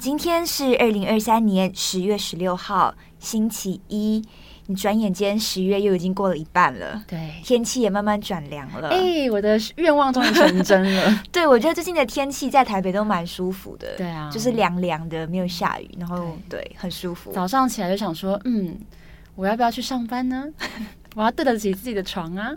今天是二零二三年十月十六号，星期一。你转眼间十月又已经过了一半了，对，天气也慢慢转凉了。哎、欸，我的愿望终于成真了。对，我觉得最近的天气在台北都蛮舒服的。对啊，就是凉凉的，没有下雨，然后对，对，很舒服。早上起来就想说，嗯，我要不要去上班呢？我要对得起自己的床啊。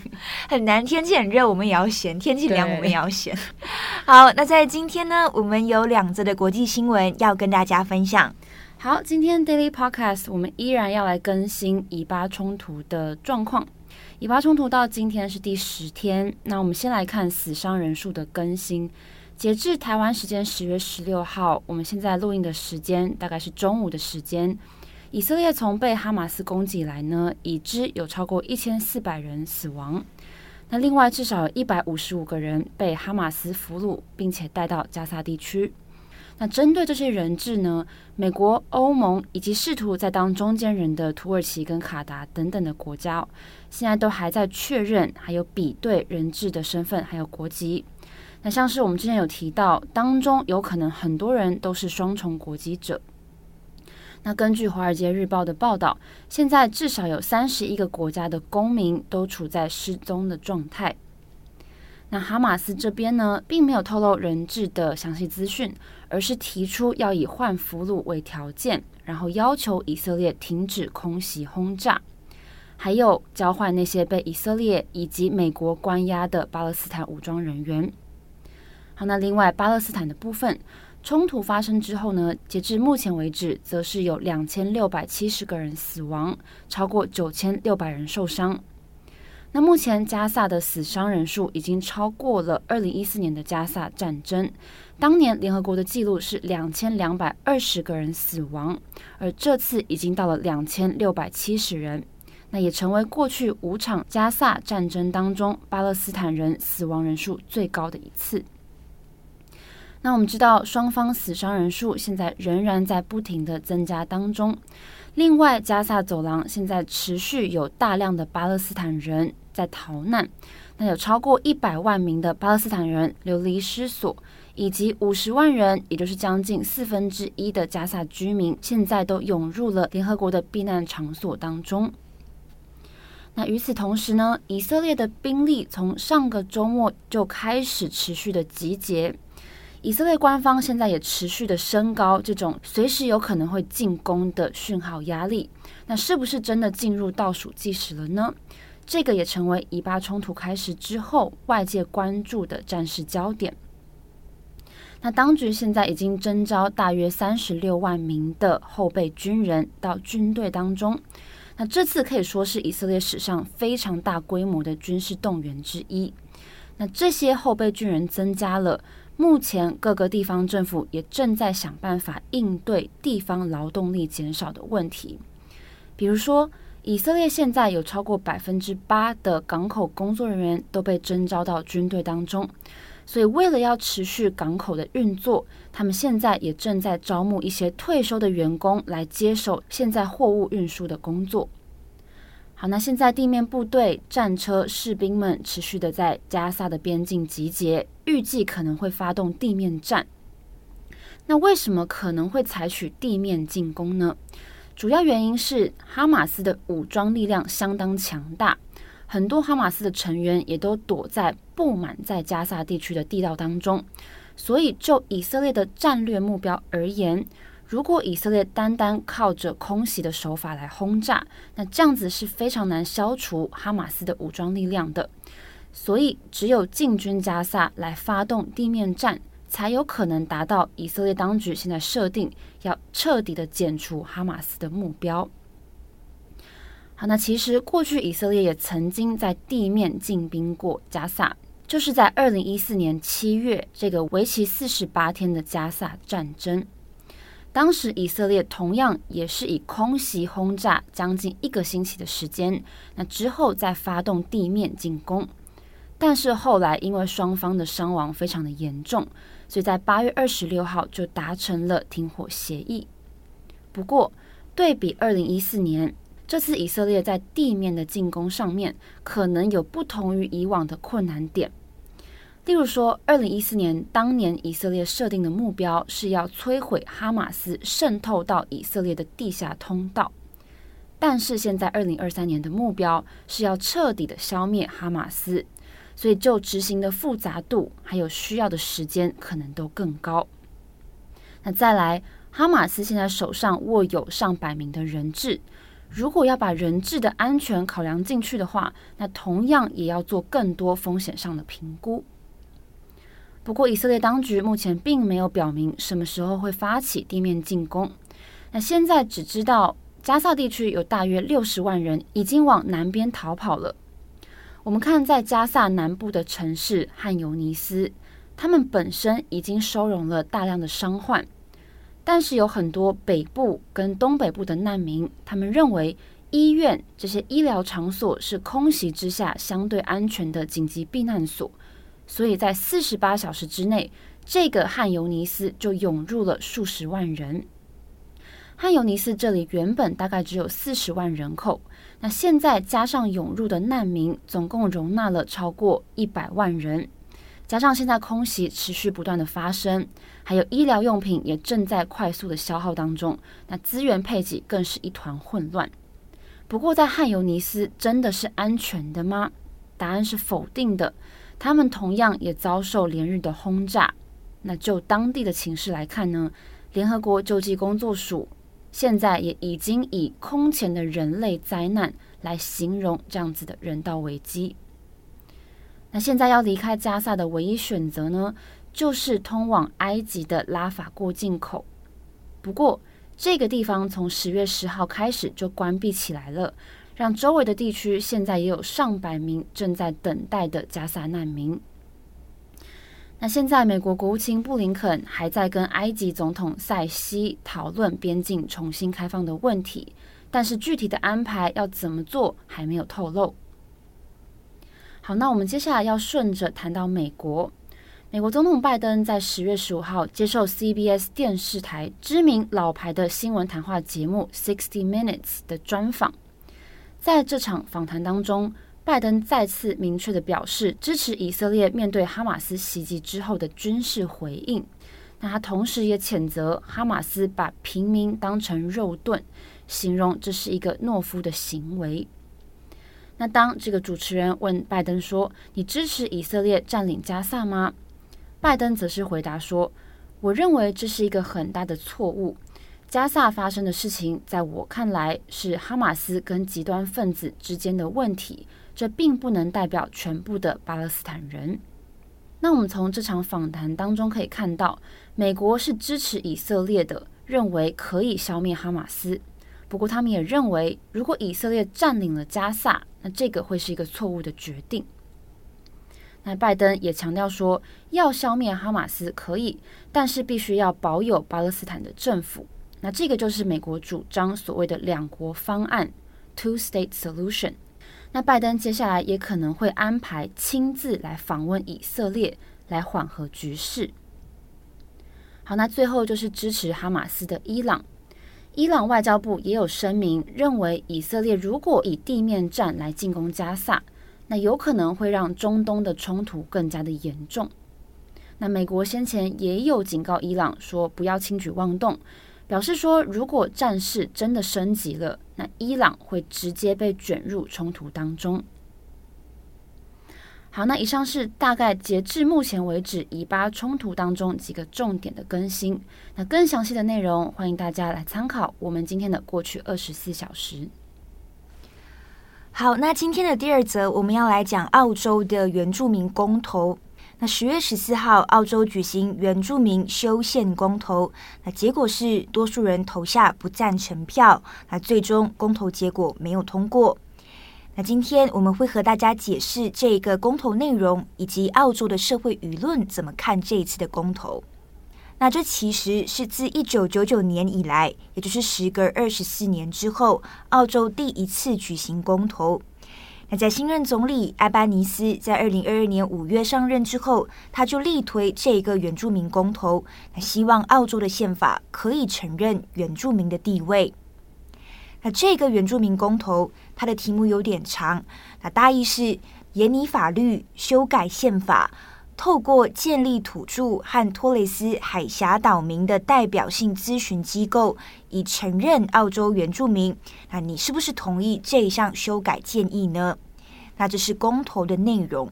很难，天气很热，我们也要闲；天气凉，我们也要闲。好，那在今天呢，我们有两则的国际新闻要跟大家分享。好，今天 Daily Podcast 我们依然要来更新以巴冲突的状况。以巴冲突到今天是第十天，那我们先来看死伤人数的更新。截至台湾时间十月十六号，我们现在录音的时间大概是中午的时间。以色列从被哈马斯攻击以来呢，已知有超过一千四百人死亡。那另外至少一百五十五个人被哈马斯俘虏，并且带到加沙地区。那针对这些人质呢，美国、欧盟以及试图在当中间人的土耳其跟卡达等等的国家，现在都还在确认还有比对人质的身份还有国籍。那像是我们之前有提到，当中有可能很多人都是双重国籍者。那根据《华尔街日报》的报道，现在至少有三十一个国家的公民都处在失踪的状态。那哈马斯这边呢，并没有透露人质的详细资讯，而是提出要以换俘虏为条件，然后要求以色列停止空袭轰炸，还有交换那些被以色列以及美国关押的巴勒斯坦武装人员。好，那另外巴勒斯坦的部分。冲突发生之后呢，截至目前为止，则是有两千六百七十个人死亡，超过九千六百人受伤。那目前加萨的死伤人数已经超过了二零一四年的加萨战争，当年联合国的记录是两千两百二十个人死亡，而这次已经到了两千六百七十人，那也成为过去五场加萨战争当中巴勒斯坦人死亡人数最高的一次。那我们知道，双方死伤人数现在仍然在不停的增加当中。另外，加萨走廊现在持续有大量的巴勒斯坦人在逃难，那有超过一百万名的巴勒斯坦人流离失所，以及五十万人，也就是将近四分之一的加萨居民，现在都涌入了联合国的避难场所当中。那与此同时呢，以色列的兵力从上个周末就开始持续的集结。以色列官方现在也持续的升高这种随时有可能会进攻的讯号压力，那是不是真的进入倒数计时了呢？这个也成为以巴冲突开始之后外界关注的战事焦点。那当局现在已经征召大约三十六万名的后备军人到军队当中，那这次可以说是以色列史上非常大规模的军事动员之一。那这些后备军人增加了。目前各个地方政府也正在想办法应对地方劳动力减少的问题。比如说，以色列现在有超过百分之八的港口工作人员都被征召到军队当中，所以为了要持续港口的运作，他们现在也正在招募一些退休的员工来接手现在货物运输的工作。好，那现在地面部队、战车、士兵们持续的在加萨的边境集结，预计可能会发动地面战。那为什么可能会采取地面进攻呢？主要原因是哈马斯的武装力量相当强大，很多哈马斯的成员也都躲在布满在加萨地区的地道当中，所以就以色列的战略目标而言。如果以色列单单靠着空袭的手法来轰炸，那这样子是非常难消除哈马斯的武装力量的。所以，只有进军加萨来发动地面战，才有可能达到以色列当局现在设定要彻底的剪除哈马斯的目标。好，那其实过去以色列也曾经在地面进兵过加萨，就是在二零一四年七月这个为期四十八天的加萨战争。当时以色列同样也是以空袭轰炸将近一个星期的时间，那之后再发动地面进攻。但是后来因为双方的伤亡非常的严重，所以在八月二十六号就达成了停火协议。不过对比二零一四年，这次以色列在地面的进攻上面可能有不同于以往的困难点。例如说，二零一四年当年以色列设定的目标是要摧毁哈马斯渗透到以色列的地下通道，但是现在二零二三年的目标是要彻底的消灭哈马斯，所以就执行的复杂度还有需要的时间可能都更高。那再来，哈马斯现在手上握有上百名的人质，如果要把人质的安全考量进去的话，那同样也要做更多风险上的评估。不过，以色列当局目前并没有表明什么时候会发起地面进攻。那现在只知道加萨地区有大约六十万人已经往南边逃跑了。我们看在加萨南部的城市汉尤尼斯，他们本身已经收容了大量的伤患，但是有很多北部跟东北部的难民，他们认为医院这些医疗场所是空袭之下相对安全的紧急避难所。所以在四十八小时之内，这个汉尤尼斯就涌入了数十万人。汉尤尼斯这里原本大概只有四十万人口，那现在加上涌入的难民，总共容纳了超过一百万人。加上现在空袭持续不断的发生，还有医疗用品也正在快速的消耗当中，那资源配给更是一团混乱。不过，在汉尤尼斯真的是安全的吗？答案是否定的。他们同样也遭受连日的轰炸。那就当地的情势来看呢，联合国救济工作署现在也已经以空前的人类灾难来形容这样子的人道危机。那现在要离开加萨的唯一选择呢，就是通往埃及的拉法过境口。不过这个地方从十月十号开始就关闭起来了。让周围的地区现在也有上百名正在等待的加萨难民。那现在，美国国务卿布林肯还在跟埃及总统塞西讨论边境重新开放的问题，但是具体的安排要怎么做还没有透露。好，那我们接下来要顺着谈到美国。美国总统拜登在十月十五号接受 CBS 电视台知名老牌的新闻谈话节目《Sixty Minutes》的专访。在这场访谈当中，拜登再次明确地表示支持以色列面对哈马斯袭击之后的军事回应。那他同时也谴责哈马斯把平民当成肉盾，形容这是一个懦夫的行为。那当这个主持人问拜登说：“你支持以色列占领加萨吗？”拜登则是回答说：“我认为这是一个很大的错误。”加萨发生的事情，在我看来是哈马斯跟极端分子之间的问题，这并不能代表全部的巴勒斯坦人。那我们从这场访谈当中可以看到，美国是支持以色列的，认为可以消灭哈马斯。不过，他们也认为，如果以色列占领了加萨，那这个会是一个错误的决定。那拜登也强调说，要消灭哈马斯可以，但是必须要保有巴勒斯坦的政府。那这个就是美国主张所谓的两国方案 （Two-State Solution）。那拜登接下来也可能会安排亲自来访问以色列，来缓和局势。好，那最后就是支持哈马斯的伊朗。伊朗外交部也有声明，认为以色列如果以地面战来进攻加萨，那有可能会让中东的冲突更加的严重。那美国先前也有警告伊朗说，不要轻举妄动。表示说，如果战事真的升级了，那伊朗会直接被卷入冲突当中。好，那以上是大概截至目前为止以巴冲突当中几个重点的更新。那更详细的内容，欢迎大家来参考我们今天的过去二十四小时。好，那今天的第二则，我们要来讲澳洲的原住民公投。那十月十四号，澳洲举行原住民修宪公投，那结果是多数人投下不赞成票，那最终公投结果没有通过。那今天我们会和大家解释这个公投内容，以及澳洲的社会舆论怎么看这一次的公投。那这其实是自一九九九年以来，也就是时隔二十四年之后，澳洲第一次举行公投。那在新任总理埃班尼斯在二零二二年五月上任之后，他就力推这个原住民公投，那希望澳洲的宪法可以承认原住民的地位。那这个原住民公投，它的题目有点长，那大意是严拟法律、修改宪法，透过建立土著和托雷斯海峡岛民的代表性咨询机构，以承认澳洲原住民。那你是不是同意这一项修改建议呢？那这是公投的内容。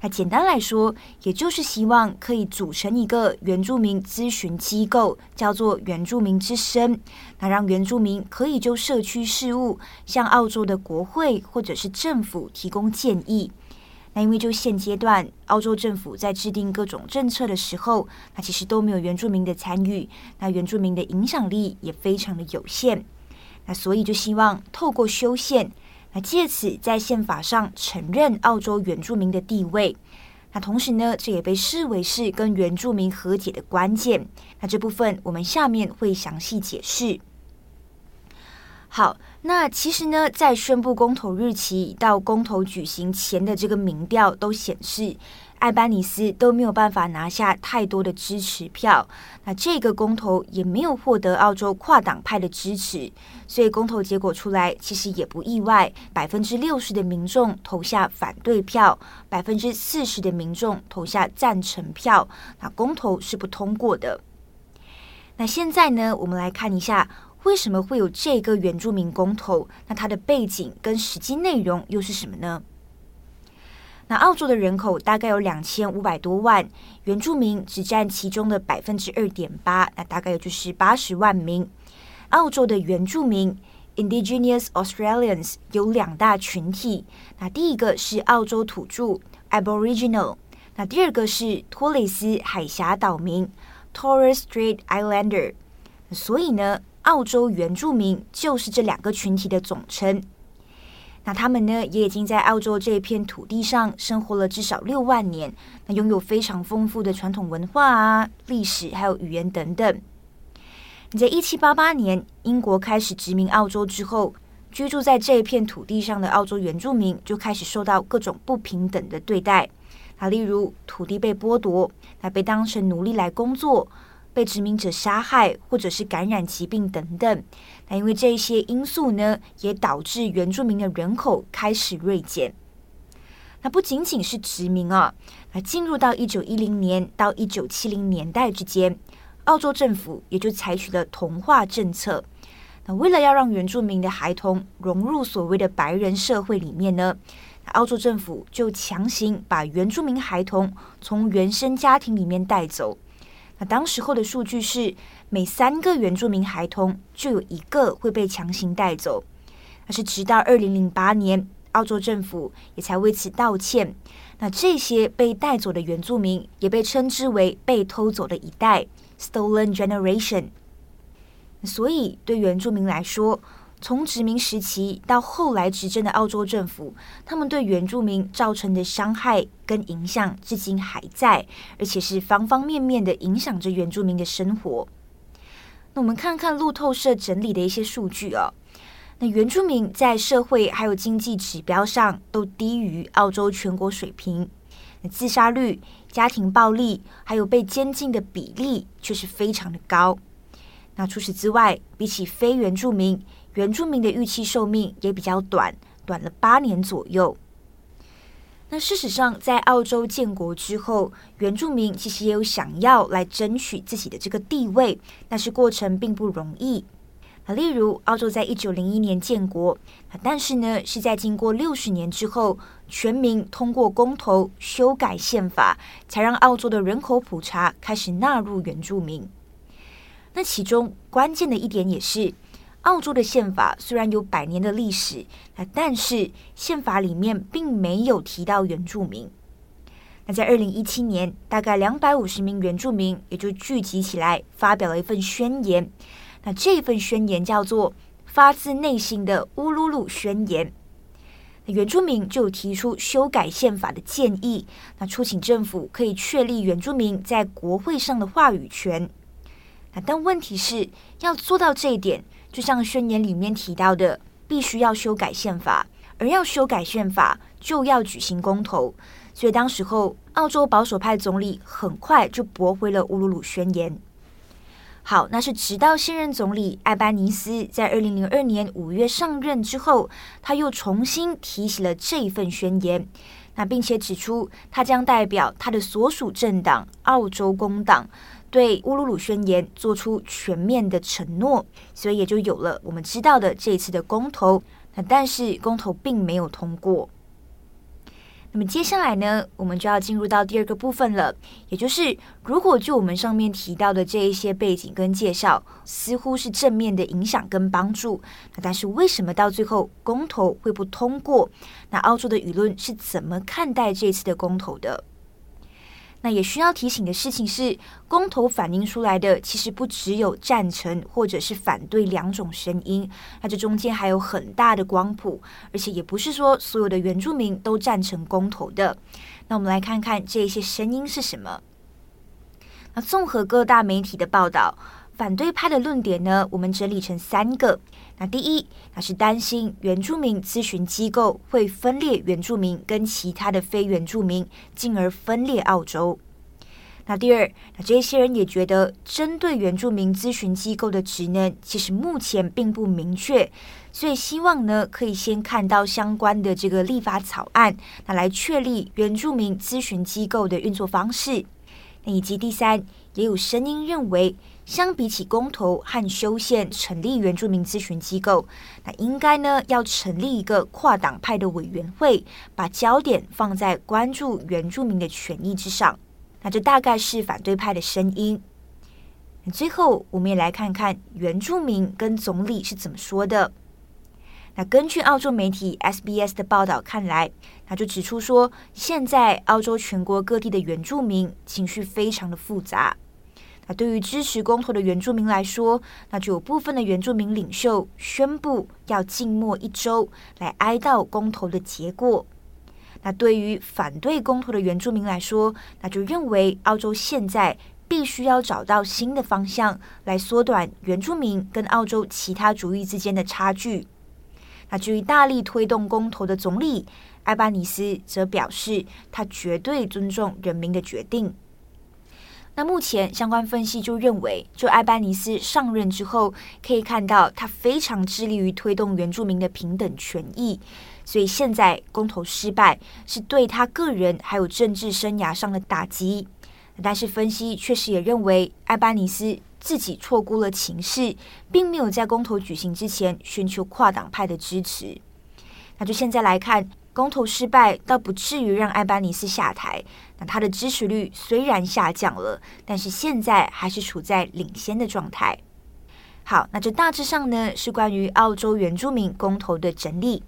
那简单来说，也就是希望可以组成一个原住民咨询机构，叫做原住民之声。那让原住民可以就社区事务向澳洲的国会或者是政府提供建议。那因为就现阶段，澳洲政府在制定各种政策的时候，那其实都没有原住民的参与，那原住民的影响力也非常的有限。那所以就希望透过修宪。那借此在宪法上承认澳洲原住民的地位，那同时呢，这也被视为是跟原住民和解的关键。那这部分我们下面会详细解释。好，那其实呢，在宣布公投日期到公投举行前的这个民调都显示，艾班尼斯都没有办法拿下太多的支持票，那这个公投也没有获得澳洲跨党派的支持，所以公投结果出来其实也不意外，百分之六十的民众投下反对票，百分之四十的民众投下赞成票，那公投是不通过的。那现在呢，我们来看一下为什么会有这个原住民公投，那它的背景跟实际内容又是什么呢？那澳洲的人口大概有两千五百多万，原住民只占其中的百分之二点八，那大概也就是八十万名。澳洲的原住民 （Indigenous Australians） 有两大群体，那第一个是澳洲土著 （Aboriginal），那第二个是托雷斯海峡岛民 （Torres Strait Islander）。所以呢，澳洲原住民就是这两个群体的总称。那他们呢，也已经在澳洲这片土地上生活了至少六万年，那拥有非常丰富的传统文化啊、历史还有语言等等。你在一七八八年英国开始殖民澳洲之后，居住在这一片土地上的澳洲原住民就开始受到各种不平等的对待。那例如土地被剥夺，那被当成奴隶来工作。被殖民者杀害，或者是感染疾病等等，那因为这些因素呢，也导致原住民的人口开始锐减。那不仅仅是殖民啊，那进入到一九一零年到一九七零年代之间，澳洲政府也就采取了同化政策。那为了要让原住民的孩童融入所谓的白人社会里面呢，澳洲政府就强行把原住民孩童从原生家庭里面带走。那当时候的数据是，每三个原住民孩童就有一个会被强行带走。那是直到二零零八年，澳洲政府也才为此道歉。那这些被带走的原住民也被称之为被偷走的一代 （Stolen Generation）。所以对原住民来说，从殖民时期到后来执政的澳洲政府，他们对原住民造成的伤害跟影响至今还在，而且是方方面面的影响着原住民的生活。那我们看看路透社整理的一些数据哦。那原住民在社会还有经济指标上都低于澳洲全国水平，那自杀率、家庭暴力还有被监禁的比例却是非常的高。那除此之外，比起非原住民，原住民的预期寿命也比较短，短了八年左右。那事实上，在澳洲建国之后，原住民其实也有想要来争取自己的这个地位，但是过程并不容易。那例如，澳洲在一九零一年建国，但是呢，是在经过六十年之后，全民通过公投修改宪法，才让澳洲的人口普查开始纳入原住民。那其中关键的一点也是。澳洲的宪法虽然有百年的历史，那但是宪法里面并没有提到原住民。那在二零一七年，大概两百五十名原住民也就聚集起来，发表了一份宣言。那这份宣言叫做《发自内心的乌鲁鲁宣言》。原住民就提出修改宪法的建议，那促请政府可以确立原住民在国会上的话语权。但问题是要做到这一点，就像宣言里面提到的，必须要修改宪法，而要修改宪法就要举行公投。所以当时候，澳洲保守派总理很快就驳回了乌鲁鲁宣言。好，那是直到现任总理艾班尼斯在二零零二年五月上任之后，他又重新提起了这一份宣言，那并且指出他将代表他的所属政党澳洲工党对乌鲁鲁宣言做出全面的承诺，所以也就有了我们知道的这一次的公投。那但是公投并没有通过。那么接下来呢，我们就要进入到第二个部分了，也就是如果就我们上面提到的这一些背景跟介绍，似乎是正面的影响跟帮助，那但是为什么到最后公投会不通过？那澳洲的舆论是怎么看待这次的公投的？那也需要提醒的事情是，公投反映出来的其实不只有赞成或者是反对两种声音，那这中间还有很大的光谱，而且也不是说所有的原住民都赞成公投的。那我们来看看这些声音是什么。那综合各大媒体的报道，反对派的论点呢，我们整理成三个。那第一，那是担心原住民咨询机构会分裂原住民跟其他的非原住民，进而分裂澳洲。那第二，那这些人也觉得，针对原住民咨询机构的职能，其实目前并不明确，所以希望呢，可以先看到相关的这个立法草案，那来确立原住民咨询机构的运作方式。那以及第三，也有声音认为。相比起公投和修宪成立原住民咨询机构，那应该呢要成立一个跨党派的委员会，把焦点放在关注原住民的权益之上。那这大概是反对派的声音。最后，我们也来看看原住民跟总理是怎么说的。那根据澳洲媒体 SBS 的报道看来，那就指出说，现在澳洲全国各地的原住民情绪非常的复杂。那对于支持公投的原住民来说，那就有部分的原住民领袖宣布要静默一周，来哀悼公投的结果。那对于反对公投的原住民来说，那就认为澳洲现在必须要找到新的方向，来缩短原住民跟澳洲其他族裔之间的差距。那至于大力推动公投的总理艾巴尼斯，则表示他绝对尊重人民的决定。那目前相关分析就认为，就艾班尼斯上任之后，可以看到他非常致力于推动原住民的平等权益，所以现在公投失败是对他个人还有政治生涯上的打击。但是分析确实也认为，艾班尼斯自己错估了情势，并没有在公投举行之前寻求跨党派的支持。那就现在来看。公投失败倒不至于让艾班尼斯下台，那他的支持率虽然下降了，但是现在还是处在领先的状态。好，那这大致上呢是关于澳洲原住民公投的整理。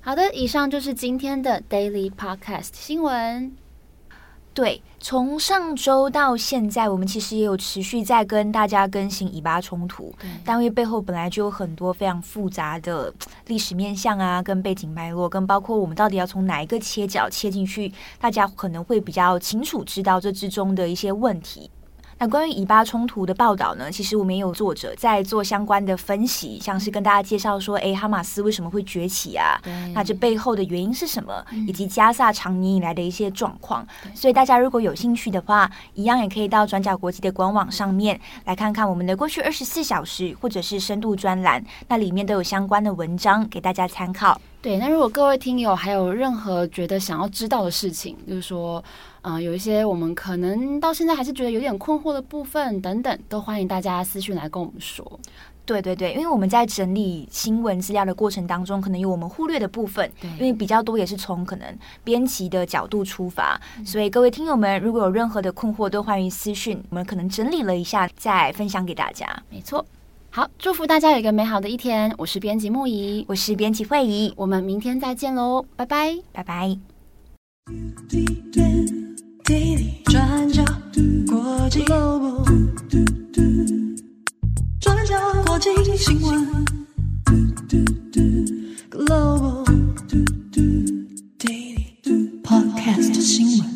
好的，以上就是今天的 Daily Podcast 新闻。对，从上周到现在，我们其实也有持续在跟大家更新以巴冲突。对，单位背后本来就有很多非常复杂的历史面向啊，跟背景脉络，跟包括我们到底要从哪一个切角切进去，大家可能会比较清楚知道这之中的一些问题。那关于以巴冲突的报道呢，其实我们也有作者在做相关的分析，像是跟大家介绍说，哎，哈马斯为什么会崛起啊？那这背后的原因是什么？嗯、以及加萨长年以来的一些状况。所以大家如果有兴趣的话，一样也可以到转角国际的官网上面来看看我们的过去二十四小时或者是深度专栏，那里面都有相关的文章给大家参考。对，那如果各位听友还有任何觉得想要知道的事情，就是说，嗯、呃，有一些我们可能到现在还是觉得有点困惑的部分等等，都欢迎大家私讯来跟我们说。对对对，因为我们在整理新闻资料的过程当中，可能有我们忽略的部分，因为比较多也是从可能编辑的角度出发，嗯、所以各位听友们如果有任何的困惑，都欢迎私讯，我们可能整理了一下再分享给大家。没错。好，祝福大家有一个美好的一天。我是编辑木仪，我是编辑慧仪，我们明天再见喽，拜拜，拜拜。转角国际转角国际新闻 Global Daily Podcast 新闻。